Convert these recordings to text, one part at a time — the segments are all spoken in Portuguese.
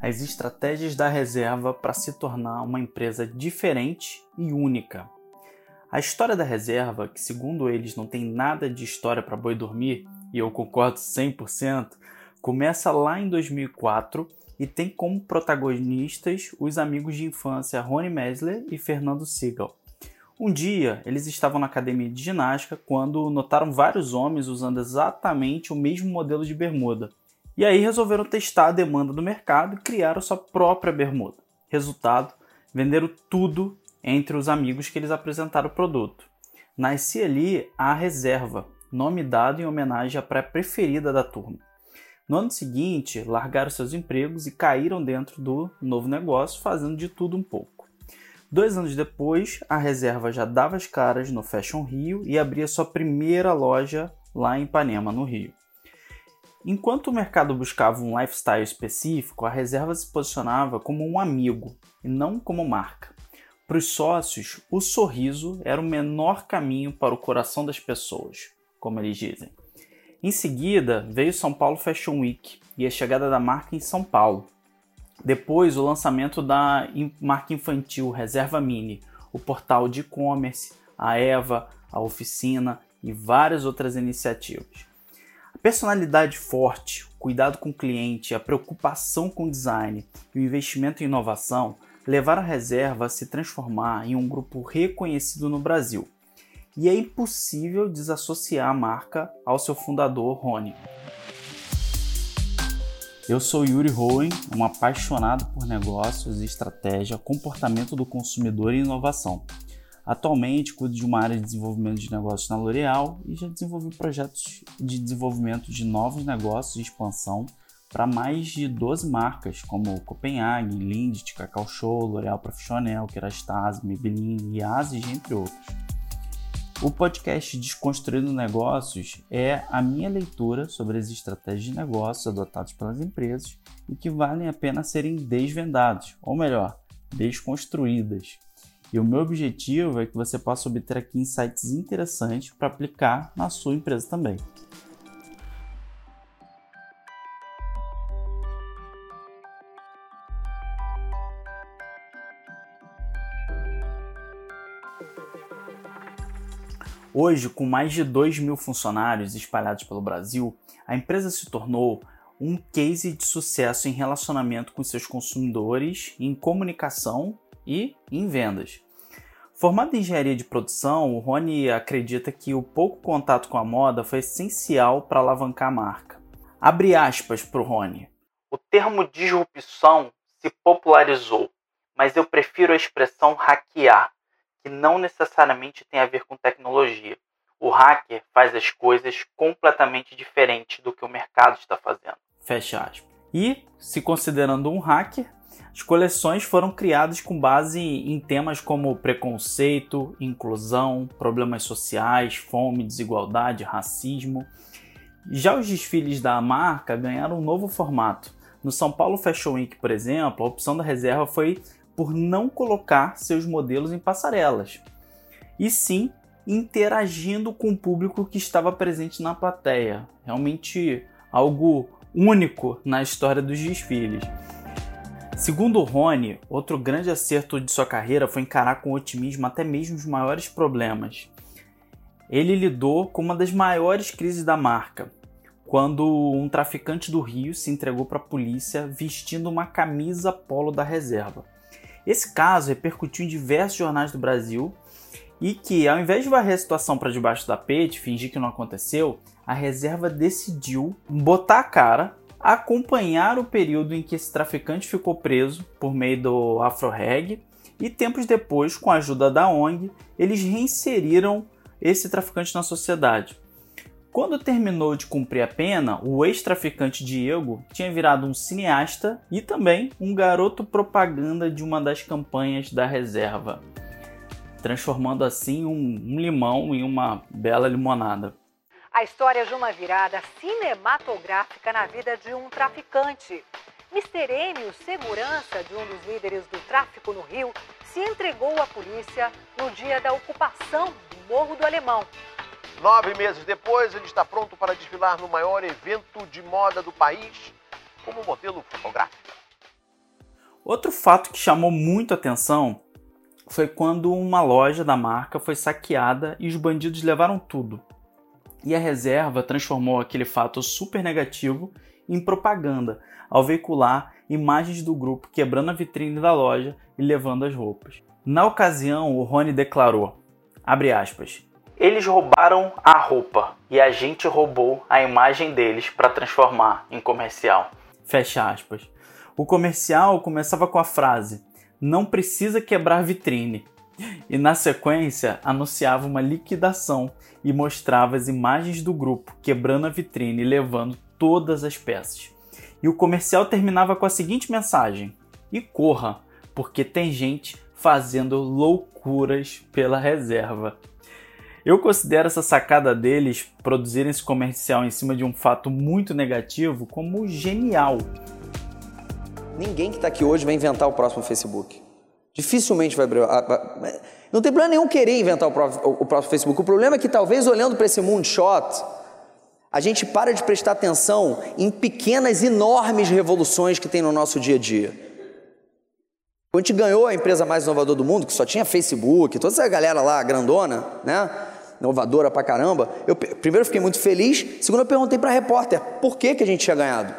as estratégias da reserva para se tornar uma empresa diferente e única. A história da reserva, que segundo eles não tem nada de história para boi dormir, e eu concordo 100%, começa lá em 2004 e tem como protagonistas os amigos de infância Rony Mesler e Fernando Siegel. Um dia, eles estavam na academia de ginástica quando notaram vários homens usando exatamente o mesmo modelo de bermuda. E aí resolveram testar a demanda do mercado e criaram sua própria bermuda. Resultado, venderam tudo entre os amigos que eles apresentaram o produto. Nascia ali a reserva, nome dado em homenagem à praia preferida da turma. No ano seguinte, largaram seus empregos e caíram dentro do novo negócio, fazendo de tudo um pouco. Dois anos depois, a reserva já dava as caras no Fashion Rio e abria sua primeira loja lá em Ipanema, no Rio. Enquanto o mercado buscava um lifestyle específico, a reserva se posicionava como um amigo e não como marca. Para os sócios, o sorriso era o menor caminho para o coração das pessoas, como eles dizem. Em seguida, veio São Paulo Fashion Week e a chegada da marca em São Paulo. Depois, o lançamento da marca infantil Reserva Mini, o portal de e-commerce, a Eva, a Oficina e várias outras iniciativas. Personalidade forte, cuidado com o cliente, a preocupação com o design e o investimento em inovação levaram a reserva a se transformar em um grupo reconhecido no Brasil. E é impossível desassociar a marca ao seu fundador, Rony. Eu sou Yuri Hohen, um apaixonado por negócios, estratégia, comportamento do consumidor e inovação. Atualmente cuido de uma área de desenvolvimento de negócios na L'Oréal e já desenvolvi projetos de desenvolvimento de novos negócios e expansão para mais de 12 marcas, como Copenhagen, Lindt, Cacau Show, L'Oréal Professionnel, Kerastase, Maybelline, Yazid, entre outros. O podcast Desconstruindo Negócios é a minha leitura sobre as estratégias de negócios adotadas pelas empresas e que valem a pena serem desvendados, ou melhor, desconstruídas. E o meu objetivo é que você possa obter aqui insights interessantes para aplicar na sua empresa também. Hoje, com mais de 2 mil funcionários espalhados pelo Brasil, a empresa se tornou um case de sucesso em relacionamento com seus consumidores, em comunicação e em vendas. Formado em engenharia de produção, o Rony acredita que o pouco contato com a moda foi essencial para alavancar a marca. Abre aspas para o Rony. O termo disrupção se popularizou, mas eu prefiro a expressão hackear que não necessariamente tem a ver com tecnologia. O hacker faz as coisas completamente diferentes do que o mercado está fazendo. Fecha aspas. E, se considerando um hacker, as coleções foram criadas com base em temas como preconceito, inclusão, problemas sociais, fome, desigualdade, racismo. Já os desfiles da marca ganharam um novo formato. No São Paulo Fashion Week, por exemplo, a opção da reserva foi por não colocar seus modelos em passarelas, e sim interagindo com o público que estava presente na plateia. Realmente algo único na história dos desfiles. Segundo Rony, outro grande acerto de sua carreira foi encarar com otimismo até mesmo os maiores problemas. Ele lidou com uma das maiores crises da marca, quando um traficante do Rio se entregou para a polícia vestindo uma camisa polo da reserva. Esse caso repercutiu em diversos jornais do Brasil e que, ao invés de varrer a situação para debaixo da tapete, fingir que não aconteceu, a reserva decidiu botar a cara, acompanhar o período em que esse traficante ficou preso por meio do AfroReg e tempos depois, com a ajuda da ONG, eles reinseriram esse traficante na sociedade. Quando terminou de cumprir a pena, o ex-traficante Diego tinha virado um cineasta e também um garoto propaganda de uma das campanhas da reserva, transformando assim um, um limão em uma bela limonada. A história de uma virada cinematográfica na vida de um traficante. Mr. M, o segurança de um dos líderes do tráfico no Rio, se entregou à polícia no dia da ocupação do Morro do Alemão, Nove meses depois, ele está pronto para desfilar no maior evento de moda do país como modelo fotográfico. Outro fato que chamou muito atenção foi quando uma loja da marca foi saqueada e os bandidos levaram tudo. E a reserva transformou aquele fato super negativo em propaganda, ao veicular imagens do grupo quebrando a vitrine da loja e levando as roupas. Na ocasião, o Rony declarou, aspas, eles roubaram a roupa e a gente roubou a imagem deles para transformar em comercial. Fecha aspas. O comercial começava com a frase: Não precisa quebrar vitrine. E na sequência anunciava uma liquidação e mostrava as imagens do grupo quebrando a vitrine e levando todas as peças. E o comercial terminava com a seguinte mensagem: E corra, porque tem gente fazendo loucuras pela reserva. Eu considero essa sacada deles produzirem esse comercial em cima de um fato muito negativo como genial. Ninguém que está aqui hoje vai inventar o próximo Facebook. Dificilmente vai. Não tem problema nenhum querer inventar o próximo Facebook. O problema é que talvez olhando para esse moonshot, a gente para de prestar atenção em pequenas, enormes revoluções que tem no nosso dia a dia. Quando a gente ganhou a empresa mais inovadora do mundo, que só tinha Facebook, toda essa galera lá grandona, né? Inovadora pra caramba. Eu primeiro fiquei muito feliz, segundo eu perguntei para a repórter por que, que a gente tinha ganhado.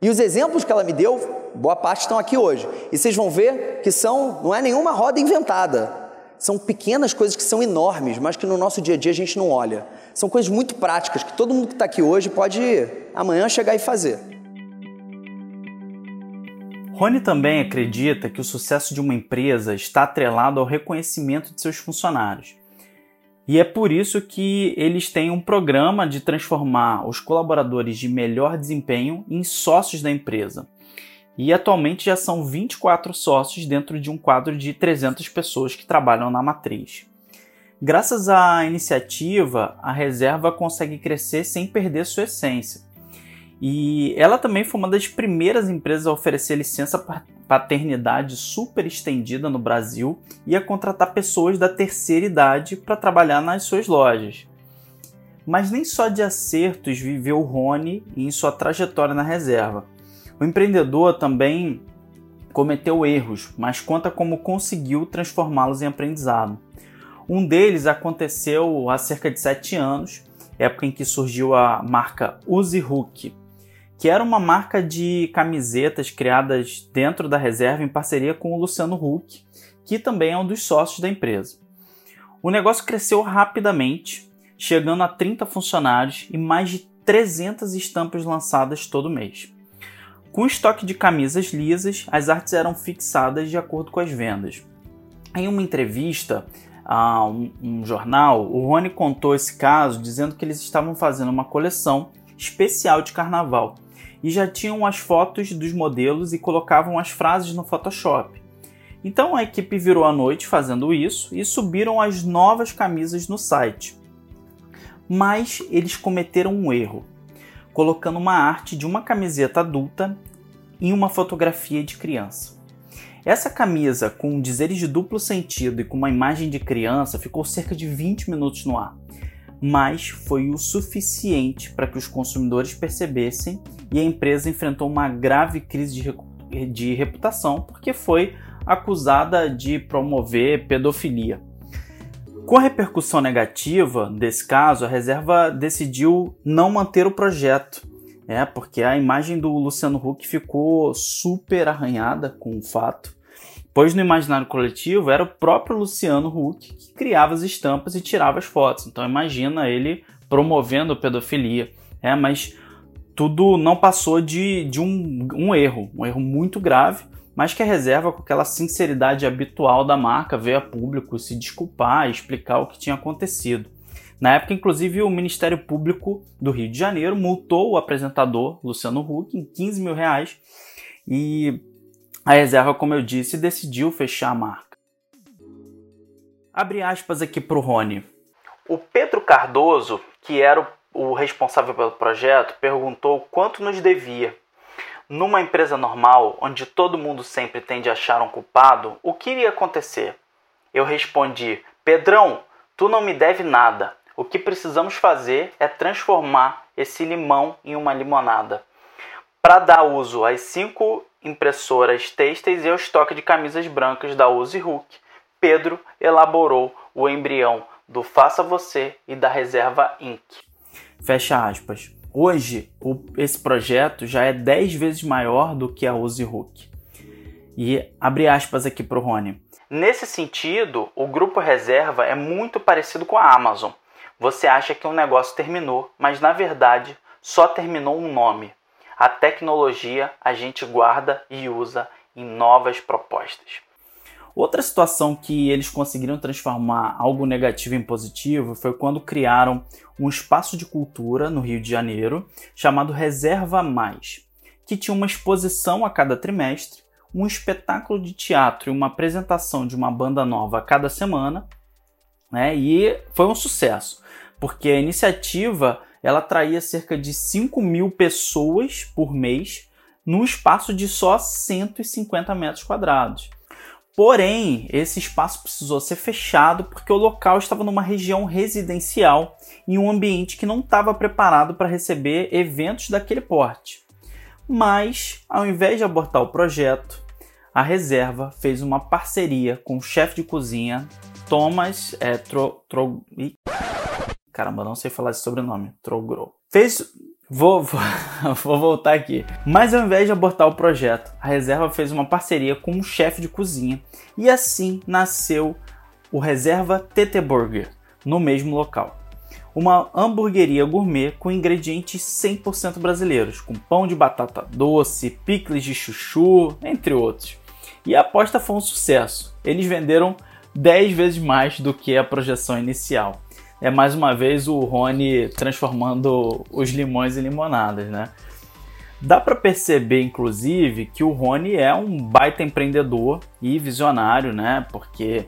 E os exemplos que ela me deu, boa parte estão aqui hoje. E vocês vão ver que são, não é nenhuma roda inventada. São pequenas coisas que são enormes, mas que no nosso dia a dia a gente não olha. São coisas muito práticas que todo mundo que está aqui hoje pode amanhã chegar e fazer. Rony também acredita que o sucesso de uma empresa está atrelado ao reconhecimento de seus funcionários. E é por isso que eles têm um programa de transformar os colaboradores de melhor desempenho em sócios da empresa. E atualmente já são 24 sócios dentro de um quadro de 300 pessoas que trabalham na matriz. Graças à iniciativa, a reserva consegue crescer sem perder sua essência e ela também foi uma das primeiras empresas a oferecer licença paternidade super estendida no Brasil e a contratar pessoas da terceira idade para trabalhar nas suas lojas. Mas nem só de acertos viveu Rony em sua trajetória na reserva. O empreendedor também cometeu erros, mas conta como conseguiu transformá-los em aprendizado. Um deles aconteceu há cerca de sete anos, época em que surgiu a marca Uzi Hook, que era uma marca de camisetas criadas dentro da reserva em parceria com o Luciano Huck, que também é um dos sócios da empresa. O negócio cresceu rapidamente, chegando a 30 funcionários e mais de 300 estampas lançadas todo mês. Com estoque de camisas lisas, as artes eram fixadas de acordo com as vendas. Em uma entrevista a um, um jornal, o Rony contou esse caso dizendo que eles estavam fazendo uma coleção especial de carnaval e já tinham as fotos dos modelos e colocavam as frases no Photoshop. Então a equipe virou a noite fazendo isso e subiram as novas camisas no site. Mas eles cometeram um erro, colocando uma arte de uma camiseta adulta em uma fotografia de criança. Essa camisa, com dizeres de duplo sentido e com uma imagem de criança, ficou cerca de 20 minutos no ar mas foi o suficiente para que os consumidores percebessem e a empresa enfrentou uma grave crise de, de reputação porque foi acusada de promover pedofilia. Com a repercussão negativa desse caso, a reserva decidiu não manter o projeto, é porque a imagem do Luciano Huck ficou super arranhada com o fato pois no imaginário coletivo era o próprio Luciano Huck que criava as estampas e tirava as fotos. Então imagina ele promovendo pedofilia. É, mas tudo não passou de, de um, um erro, um erro muito grave, mas que a reserva, com aquela sinceridade habitual da marca, veio a público se desculpar e explicar o que tinha acontecido. Na época, inclusive, o Ministério Público do Rio de Janeiro multou o apresentador Luciano Huck em 15 mil reais e a reserva, como eu disse, decidiu fechar a marca. Abre aspas aqui para o Rony. O Pedro Cardoso, que era o responsável pelo projeto, perguntou quanto nos devia. Numa empresa normal, onde todo mundo sempre tende a achar um culpado, o que iria acontecer? Eu respondi: Pedrão, tu não me deve nada. O que precisamos fazer é transformar esse limão em uma limonada. Para dar uso às cinco impressoras têxteis e ao estoque de camisas brancas da Uzi Hook, Pedro elaborou o embrião do Faça Você e da Reserva Inc. Fecha aspas. Hoje, o, esse projeto já é 10 vezes maior do que a Uzi Hook. E abre aspas aqui para o Rony. Nesse sentido, o grupo reserva é muito parecido com a Amazon. Você acha que um negócio terminou, mas na verdade só terminou um nome. A tecnologia a gente guarda e usa em novas propostas. Outra situação que eles conseguiram transformar algo negativo em positivo foi quando criaram um espaço de cultura no Rio de Janeiro chamado Reserva Mais, que tinha uma exposição a cada trimestre um espetáculo de teatro e uma apresentação de uma banda nova a cada semana, né? E foi um sucesso, porque a iniciativa ela atraía cerca de 5 mil pessoas por mês num espaço de só 150 metros quadrados. Porém, esse espaço precisou ser fechado porque o local estava numa região residencial em um ambiente que não estava preparado para receber eventos daquele porte. Mas, ao invés de abortar o projeto, a reserva fez uma parceria com o chefe de cozinha Thomas é, Tro, Tro, Caramba, não sei falar esse sobrenome. Trogro. Fez. Vou, vou, vou, voltar aqui. Mas ao invés de abortar o projeto, a reserva fez uma parceria com um chefe de cozinha e assim nasceu o Reserva TT Burger no mesmo local. Uma hamburgueria gourmet com ingredientes 100% brasileiros, com pão de batata doce, picles de chuchu, entre outros. E a aposta foi um sucesso. Eles venderam 10 vezes mais do que a projeção inicial. É mais uma vez o Rony transformando os limões em limonadas, né? Dá para perceber, inclusive, que o Rony é um baita empreendedor e visionário, né? Porque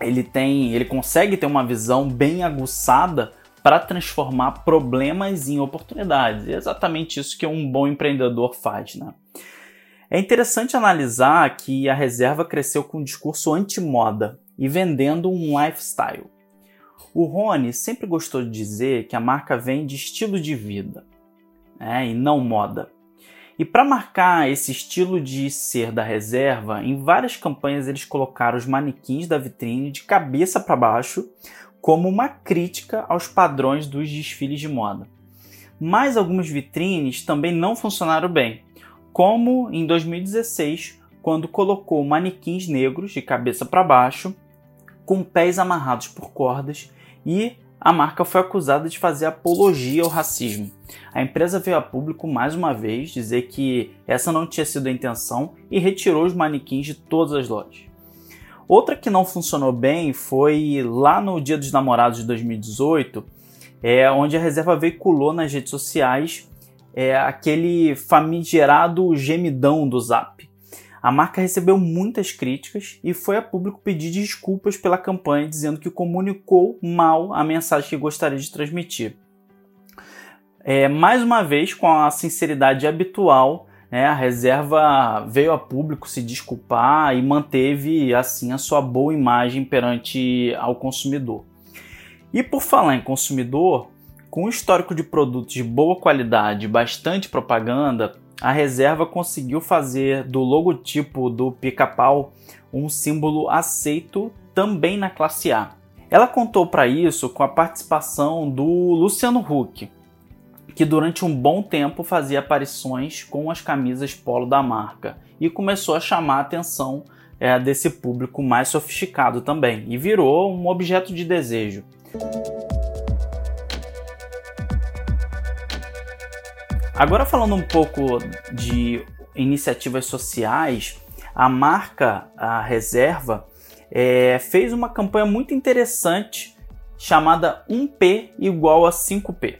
ele tem, ele consegue ter uma visão bem aguçada para transformar problemas em oportunidades. É exatamente isso que um bom empreendedor faz, né? É interessante analisar que a reserva cresceu com um discurso anti-moda e vendendo um lifestyle. O Rony sempre gostou de dizer que a marca vem de estilo de vida né, e não moda. E para marcar esse estilo de ser da reserva, em várias campanhas eles colocaram os manequins da vitrine de cabeça para baixo como uma crítica aos padrões dos desfiles de moda. Mas algumas vitrines também não funcionaram bem como em 2016, quando colocou manequins negros de cabeça para baixo, com pés amarrados por cordas, e a marca foi acusada de fazer apologia ao racismo. A empresa veio a público mais uma vez dizer que essa não tinha sido a intenção e retirou os manequins de todas as lojas. Outra que não funcionou bem foi lá no Dia dos Namorados de 2018, é, onde a reserva veiculou nas redes sociais é aquele famigerado gemidão do Zap. A marca recebeu muitas críticas e foi a público pedir desculpas pela campanha, dizendo que comunicou mal a mensagem que gostaria de transmitir. É, mais uma vez, com a sinceridade habitual, né, a reserva veio a público se desculpar e manteve assim a sua boa imagem perante ao consumidor. E por falar em consumidor, com um histórico de produtos de boa qualidade e bastante propaganda, a reserva conseguiu fazer do logotipo do pica-pau um símbolo aceito também na classe A. Ela contou para isso com a participação do Luciano Huck, que durante um bom tempo fazia aparições com as camisas polo da marca e começou a chamar a atenção é, desse público mais sofisticado também e virou um objeto de desejo. Agora falando um pouco de iniciativas sociais, a marca a Reserva é, fez uma campanha muito interessante chamada 1P igual a 5P.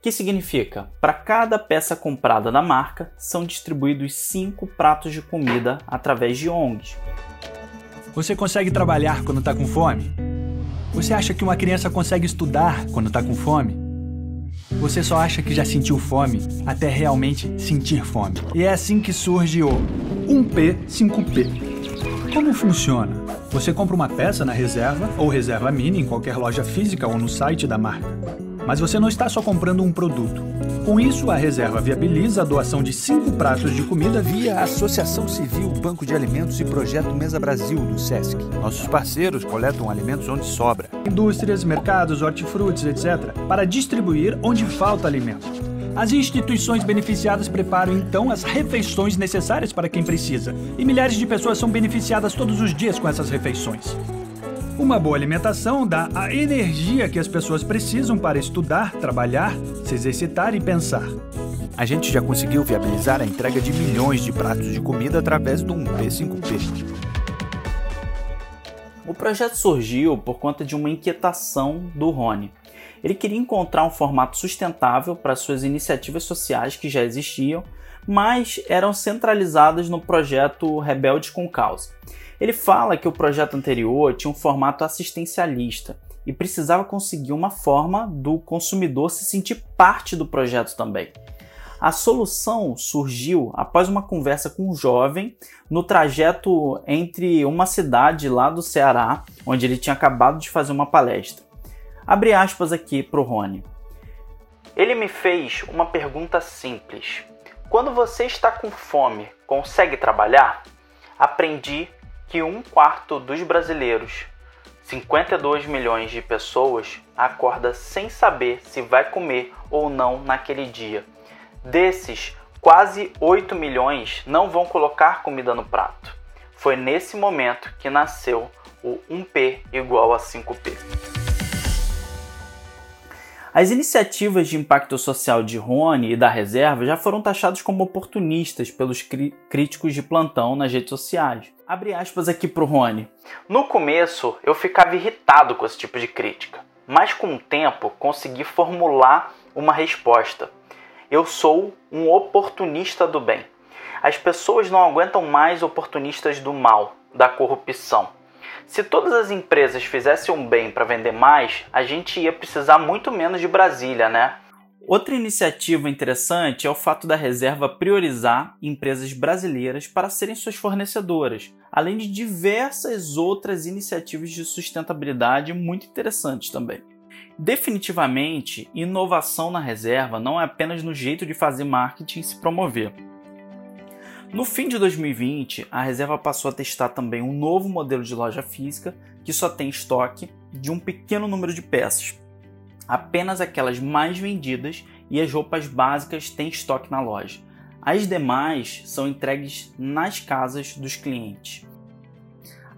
Que significa, para cada peça comprada da marca, são distribuídos 5 pratos de comida através de ONGs. Você consegue trabalhar quando está com fome? Você acha que uma criança consegue estudar quando está com fome? Você só acha que já sentiu fome até realmente sentir fome. E é assim que surge o 1P 5P. Como funciona? Você compra uma peça na reserva ou reserva mini em qualquer loja física ou no site da marca. Mas você não está só comprando um produto. Com isso, a reserva viabiliza a doação de cinco pratos de comida via a Associação Civil Banco de Alimentos e Projeto Mesa Brasil do SESC. Nossos parceiros coletam alimentos onde sobra, indústrias, mercados, hortifrutis, etc., para distribuir onde falta alimento. As instituições beneficiadas preparam então as refeições necessárias para quem precisa, e milhares de pessoas são beneficiadas todos os dias com essas refeições. Uma boa alimentação dá a energia que as pessoas precisam para estudar, trabalhar, se exercitar e pensar. A gente já conseguiu viabilizar a entrega de milhões de pratos de comida através do 1P5P. O projeto surgiu por conta de uma inquietação do Rony. Ele queria encontrar um formato sustentável para suas iniciativas sociais que já existiam, mas eram centralizadas no projeto Rebelde com Causa. Ele fala que o projeto anterior tinha um formato assistencialista e precisava conseguir uma forma do consumidor se sentir parte do projeto também. A solução surgiu após uma conversa com um jovem no trajeto entre uma cidade lá do Ceará, onde ele tinha acabado de fazer uma palestra. Abre aspas aqui para o Rony. Ele me fez uma pergunta simples. Quando você está com fome, consegue trabalhar? Aprendi que um quarto dos brasileiros, 52 milhões de pessoas, acorda sem saber se vai comer ou não naquele dia. Desses, quase 8 milhões não vão colocar comida no prato. Foi nesse momento que nasceu o 1P igual a 5P. As iniciativas de impacto social de Rony e da Reserva já foram taxadas como oportunistas pelos críticos de plantão nas redes sociais. Abre aspas aqui pro Rony. No começo eu ficava irritado com esse tipo de crítica, mas com o tempo consegui formular uma resposta. Eu sou um oportunista do bem. As pessoas não aguentam mais oportunistas do mal, da corrupção. Se todas as empresas fizessem um bem para vender mais, a gente ia precisar muito menos de Brasília, né? Outra iniciativa interessante é o fato da reserva priorizar empresas brasileiras para serem suas fornecedoras, além de diversas outras iniciativas de sustentabilidade muito interessantes também. Definitivamente, inovação na reserva não é apenas no jeito de fazer marketing se promover. No fim de 2020, a reserva passou a testar também um novo modelo de loja física que só tem estoque de um pequeno número de peças. Apenas aquelas mais vendidas e as roupas básicas têm estoque na loja. As demais são entregues nas casas dos clientes.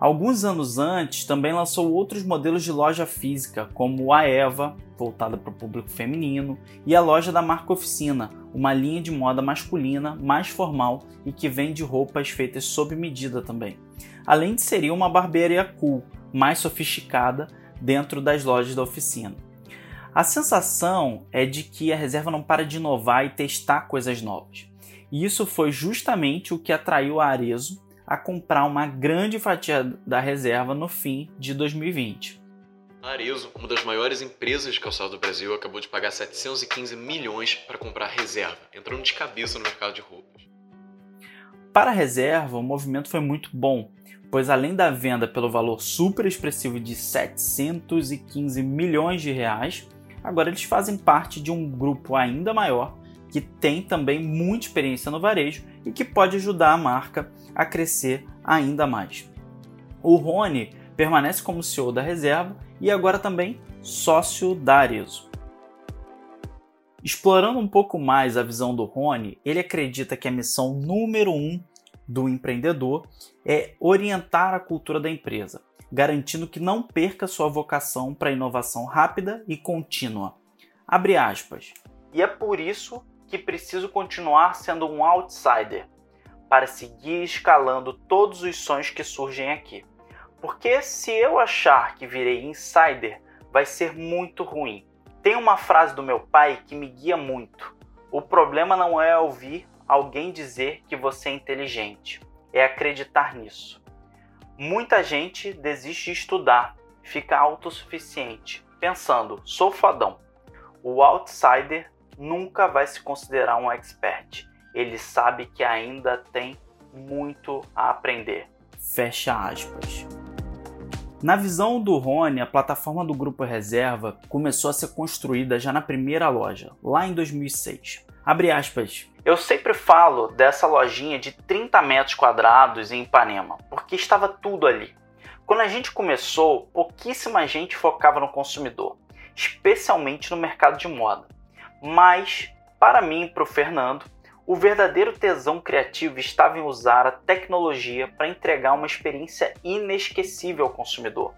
Alguns anos antes, também lançou outros modelos de loja física, como a Eva, voltada para o público feminino, e a loja da marca Oficina, uma linha de moda masculina mais formal e que vende roupas feitas sob medida também. Além de ser uma barbearia cool, mais sofisticada, dentro das lojas da oficina. A sensação é de que a reserva não para de inovar e testar coisas novas. E isso foi justamente o que atraiu a Arezo a comprar uma grande fatia da reserva no fim de 2020. A Arezo, uma das maiores empresas de calçado do Brasil, acabou de pagar 715 milhões para comprar reserva, entrando de cabeça no mercado de roupas. Para a reserva, o movimento foi muito bom, pois além da venda pelo valor super expressivo de 715 milhões de reais, agora eles fazem parte de um grupo ainda maior que tem também muita experiência no varejo e que pode ajudar a marca a crescer ainda mais. O Rony permanece como CEO da reserva e agora também sócio da Arezo. Explorando um pouco mais a visão do Rony, ele acredita que a missão número um do empreendedor é orientar a cultura da empresa, garantindo que não perca sua vocação para inovação rápida e contínua. Abre aspas. E é por isso que preciso continuar sendo um outsider para seguir escalando todos os sonhos que surgem aqui. Porque se eu achar que virei insider, vai ser muito ruim. Tem uma frase do meu pai que me guia muito. O problema não é ouvir alguém dizer que você é inteligente, é acreditar nisso. Muita gente desiste de estudar, fica autossuficiente, pensando, sou fodão. O outsider nunca vai se considerar um expert. Ele sabe que ainda tem muito a aprender. Fecha aspas. Na visão do Rony, a plataforma do Grupo Reserva começou a ser construída já na primeira loja, lá em 2006. Abre aspas. Eu sempre falo dessa lojinha de 30 metros quadrados em Ipanema, porque estava tudo ali. Quando a gente começou, pouquíssima gente focava no consumidor, especialmente no mercado de moda. Mas, para mim e para o Fernando, o verdadeiro tesão criativo estava em usar a tecnologia para entregar uma experiência inesquecível ao consumidor.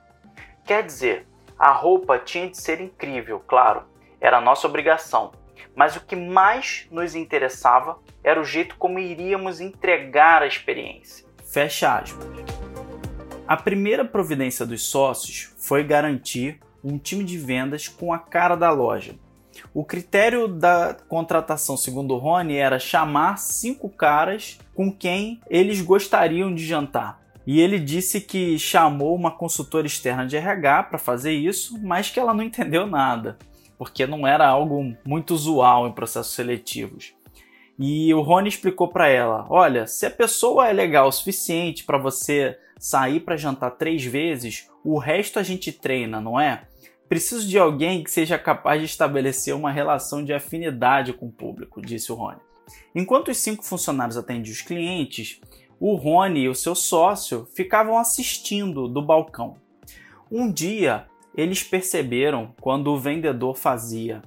Quer dizer, a roupa tinha de ser incrível, claro, era nossa obrigação, mas o que mais nos interessava era o jeito como iríamos entregar a experiência. Fecha aspas. A primeira providência dos sócios foi garantir um time de vendas com a cara da loja, o critério da contratação, segundo o Rony, era chamar cinco caras com quem eles gostariam de jantar. E ele disse que chamou uma consultora externa de RH para fazer isso, mas que ela não entendeu nada, porque não era algo muito usual em processos seletivos. E o Rony explicou para ela: olha, se a pessoa é legal o suficiente para você sair para jantar três vezes, o resto a gente treina, não é? Preciso de alguém que seja capaz de estabelecer uma relação de afinidade com o público, disse o Rony. Enquanto os cinco funcionários atendiam os clientes, o Rony e o seu sócio ficavam assistindo do balcão. Um dia, eles perceberam quando o vendedor fazia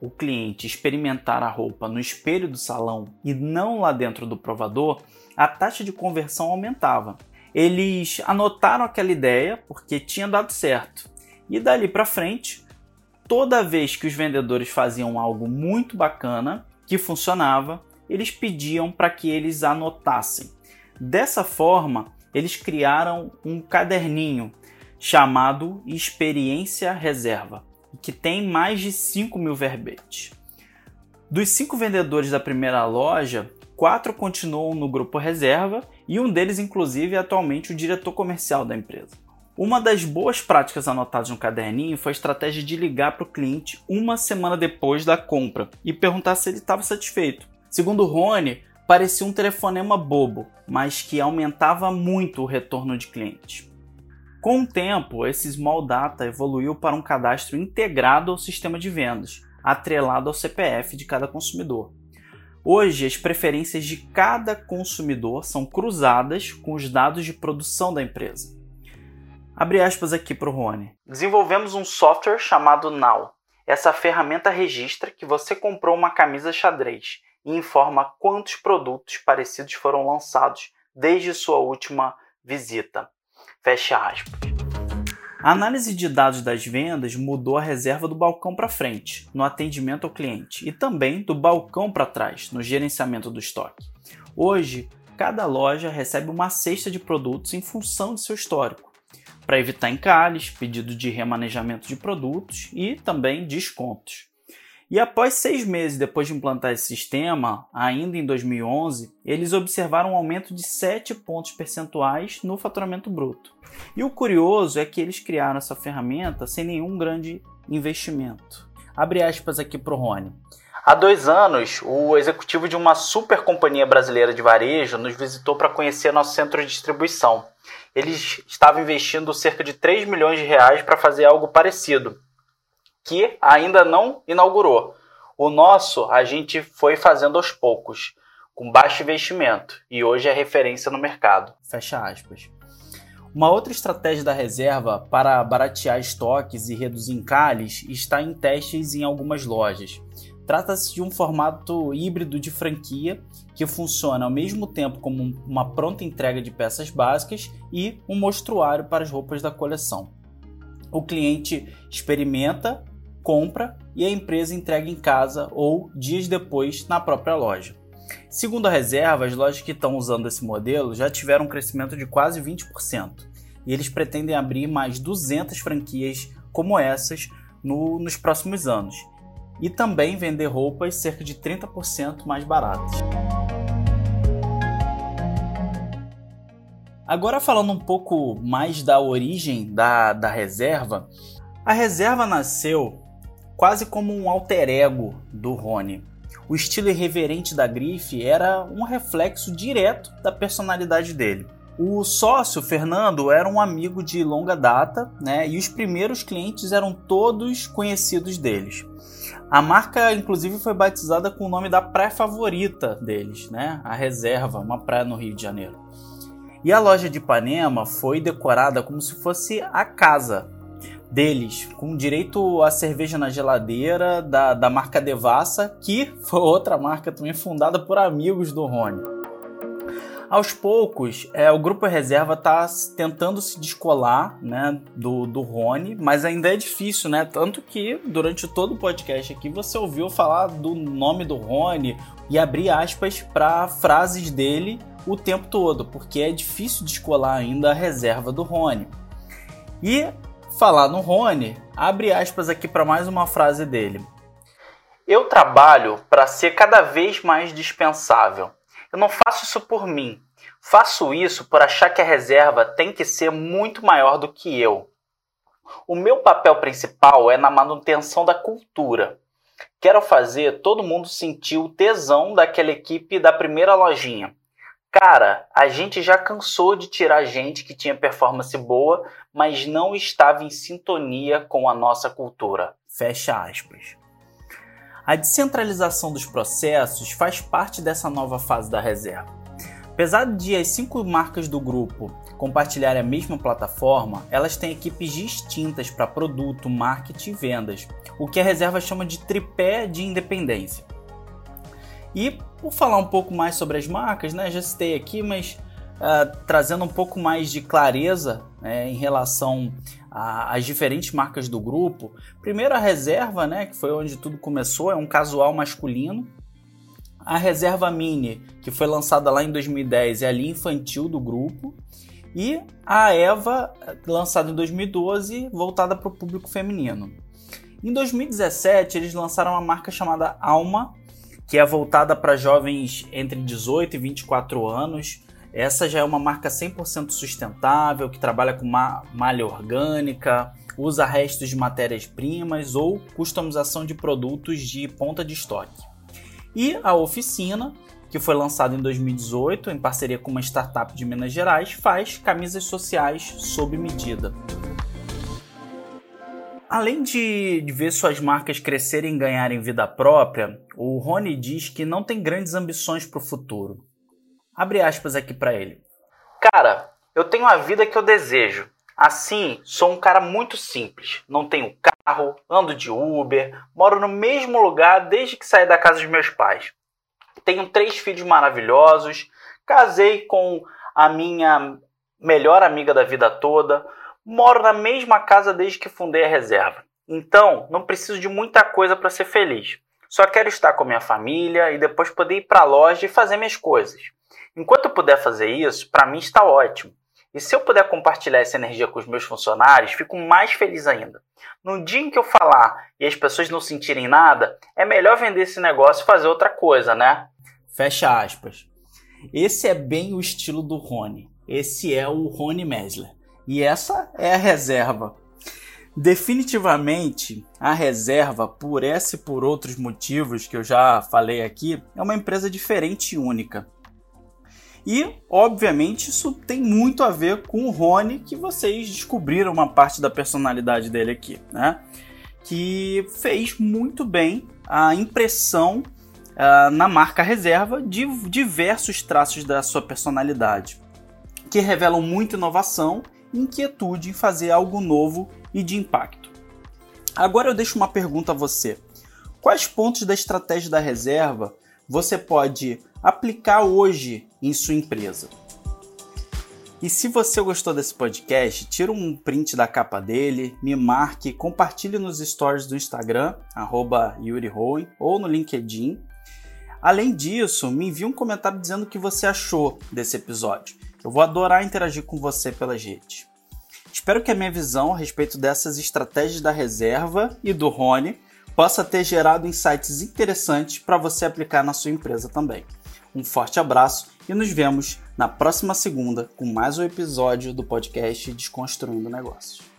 o cliente experimentar a roupa no espelho do salão e não lá dentro do provador, a taxa de conversão aumentava. Eles anotaram aquela ideia porque tinha dado certo e dali para frente, toda vez que os vendedores faziam algo muito bacana, que funcionava, eles pediam para que eles anotassem. Dessa forma, eles criaram um caderninho chamado Experiência Reserva, que tem mais de 5 mil verbetes. Dos cinco vendedores da primeira loja, quatro continuam no grupo reserva e um deles, inclusive, é atualmente o diretor comercial da empresa. Uma das boas práticas anotadas no caderninho foi a estratégia de ligar para o cliente uma semana depois da compra e perguntar se ele estava satisfeito. Segundo Rony, parecia um telefonema bobo, mas que aumentava muito o retorno de clientes. Com o tempo, esse Small Data evoluiu para um cadastro integrado ao sistema de vendas, atrelado ao CPF de cada consumidor. Hoje, as preferências de cada consumidor são cruzadas com os dados de produção da empresa. Abre aspas aqui para o Rony. Desenvolvemos um software chamado Now. Essa ferramenta registra que você comprou uma camisa xadrez e informa quantos produtos parecidos foram lançados desde sua última visita. Fecha aspas. A análise de dados das vendas mudou a reserva do balcão para frente, no atendimento ao cliente, e também do balcão para trás, no gerenciamento do estoque. Hoje, cada loja recebe uma cesta de produtos em função de seu histórico para evitar encalhes, pedido de remanejamento de produtos e também descontos. E após seis meses depois de implantar esse sistema, ainda em 2011, eles observaram um aumento de 7 pontos percentuais no faturamento bruto. E o curioso é que eles criaram essa ferramenta sem nenhum grande investimento. Abre aspas aqui para o Rony. Há dois anos, o executivo de uma super companhia brasileira de varejo nos visitou para conhecer nosso centro de distribuição. Eles estavam investindo cerca de 3 milhões de reais para fazer algo parecido, que ainda não inaugurou. O nosso a gente foi fazendo aos poucos, com baixo investimento, e hoje é referência no mercado. Fecha aspas. Uma outra estratégia da reserva para baratear estoques e reduzir encalhes está em testes em algumas lojas. Trata-se de um formato híbrido de franquia que funciona ao mesmo tempo como uma pronta entrega de peças básicas e um mostruário para as roupas da coleção. O cliente experimenta, compra e a empresa entrega em casa ou dias depois na própria loja. Segundo a reserva, as lojas que estão usando esse modelo já tiveram um crescimento de quase 20% e eles pretendem abrir mais 200 franquias como essas no, nos próximos anos e também vender roupas cerca de 30% mais baratas. Agora falando um pouco mais da origem da, da reserva, a reserva nasceu quase como um alter ego do Rony. O estilo irreverente da grife era um reflexo direto da personalidade dele. O sócio, Fernando, era um amigo de longa data, né? E os primeiros clientes eram todos conhecidos deles. A marca, inclusive, foi batizada com o nome da praia favorita deles, né? A Reserva, uma praia no Rio de Janeiro. E a loja de Ipanema foi decorada como se fosse a casa deles, com direito a cerveja na geladeira da, da marca Devassa, que foi outra marca também fundada por amigos do Rony. Aos poucos, é, o grupo reserva está tentando se descolar né, do, do Rony, mas ainda é difícil, né? Tanto que durante todo o podcast aqui você ouviu falar do nome do Rony e abrir aspas para frases dele o tempo todo, porque é difícil descolar ainda a reserva do Rony. E falar no Rony, abre aspas aqui para mais uma frase dele. Eu trabalho para ser cada vez mais dispensável. Eu não faço isso por mim. Faço isso por achar que a reserva tem que ser muito maior do que eu. O meu papel principal é na manutenção da cultura. Quero fazer todo mundo sentir o tesão daquela equipe da primeira lojinha. Cara, a gente já cansou de tirar gente que tinha performance boa, mas não estava em sintonia com a nossa cultura. Fecha aspas. A descentralização dos processos faz parte dessa nova fase da reserva. Apesar de as cinco marcas do grupo compartilharem a mesma plataforma, elas têm equipes distintas para produto, marketing e vendas, o que a reserva chama de tripé de independência. E por falar um pouco mais sobre as marcas, né, já citei aqui, mas uh, trazendo um pouco mais de clareza né, em relação às diferentes marcas do grupo. Primeiro a reserva, né, que foi onde tudo começou, é um casual masculino a Reserva Mini, que foi lançada lá em 2010, é a linha infantil do grupo. E a Eva, lançada em 2012, voltada para o público feminino. Em 2017, eles lançaram uma marca chamada Alma, que é voltada para jovens entre 18 e 24 anos. Essa já é uma marca 100% sustentável, que trabalha com malha orgânica, usa restos de matérias-primas ou customização de produtos de ponta de estoque. E a Oficina, que foi lançada em 2018 em parceria com uma startup de Minas Gerais, faz camisas sociais sob medida. Além de, ver suas marcas crescerem e ganharem vida própria, o Rony diz que não tem grandes ambições para o futuro. Abre aspas aqui para ele. Cara, eu tenho a vida que eu desejo. Assim, sou um cara muito simples. Não tenho carro, ando de Uber, moro no mesmo lugar desde que saí da casa dos meus pais. Tenho três filhos maravilhosos, casei com a minha melhor amiga da vida toda, moro na mesma casa desde que fundei a reserva. Então, não preciso de muita coisa para ser feliz. Só quero estar com minha família e depois poder ir para a loja e fazer minhas coisas. Enquanto eu puder fazer isso, para mim está ótimo. E se eu puder compartilhar essa energia com os meus funcionários, fico mais feliz ainda. No dia em que eu falar e as pessoas não sentirem nada, é melhor vender esse negócio e fazer outra coisa, né? Fecha aspas. Esse é bem o estilo do Rony. Esse é o Rony Mesler. E essa é a reserva. Definitivamente, a reserva, por esse e por outros motivos que eu já falei aqui, é uma empresa diferente e única. E, obviamente, isso tem muito a ver com o Rony, que vocês descobriram uma parte da personalidade dele aqui, né? Que fez muito bem a impressão uh, na marca reserva de diversos traços da sua personalidade, que revelam muita inovação e inquietude em fazer algo novo e de impacto. Agora eu deixo uma pergunta a você. Quais pontos da estratégia da reserva você pode aplicar hoje em sua empresa. E se você gostou desse podcast, tira um print da capa dele, me marque, compartilhe nos stories do Instagram, arroba Yuri ou no LinkedIn. Além disso, me envie um comentário dizendo o que você achou desse episódio. Eu vou adorar interagir com você pelas redes. Espero que a minha visão a respeito dessas estratégias da reserva e do Rony possa ter gerado insights interessantes para você aplicar na sua empresa também. Um forte abraço e nos vemos na próxima segunda com mais um episódio do podcast Desconstruindo Negócios.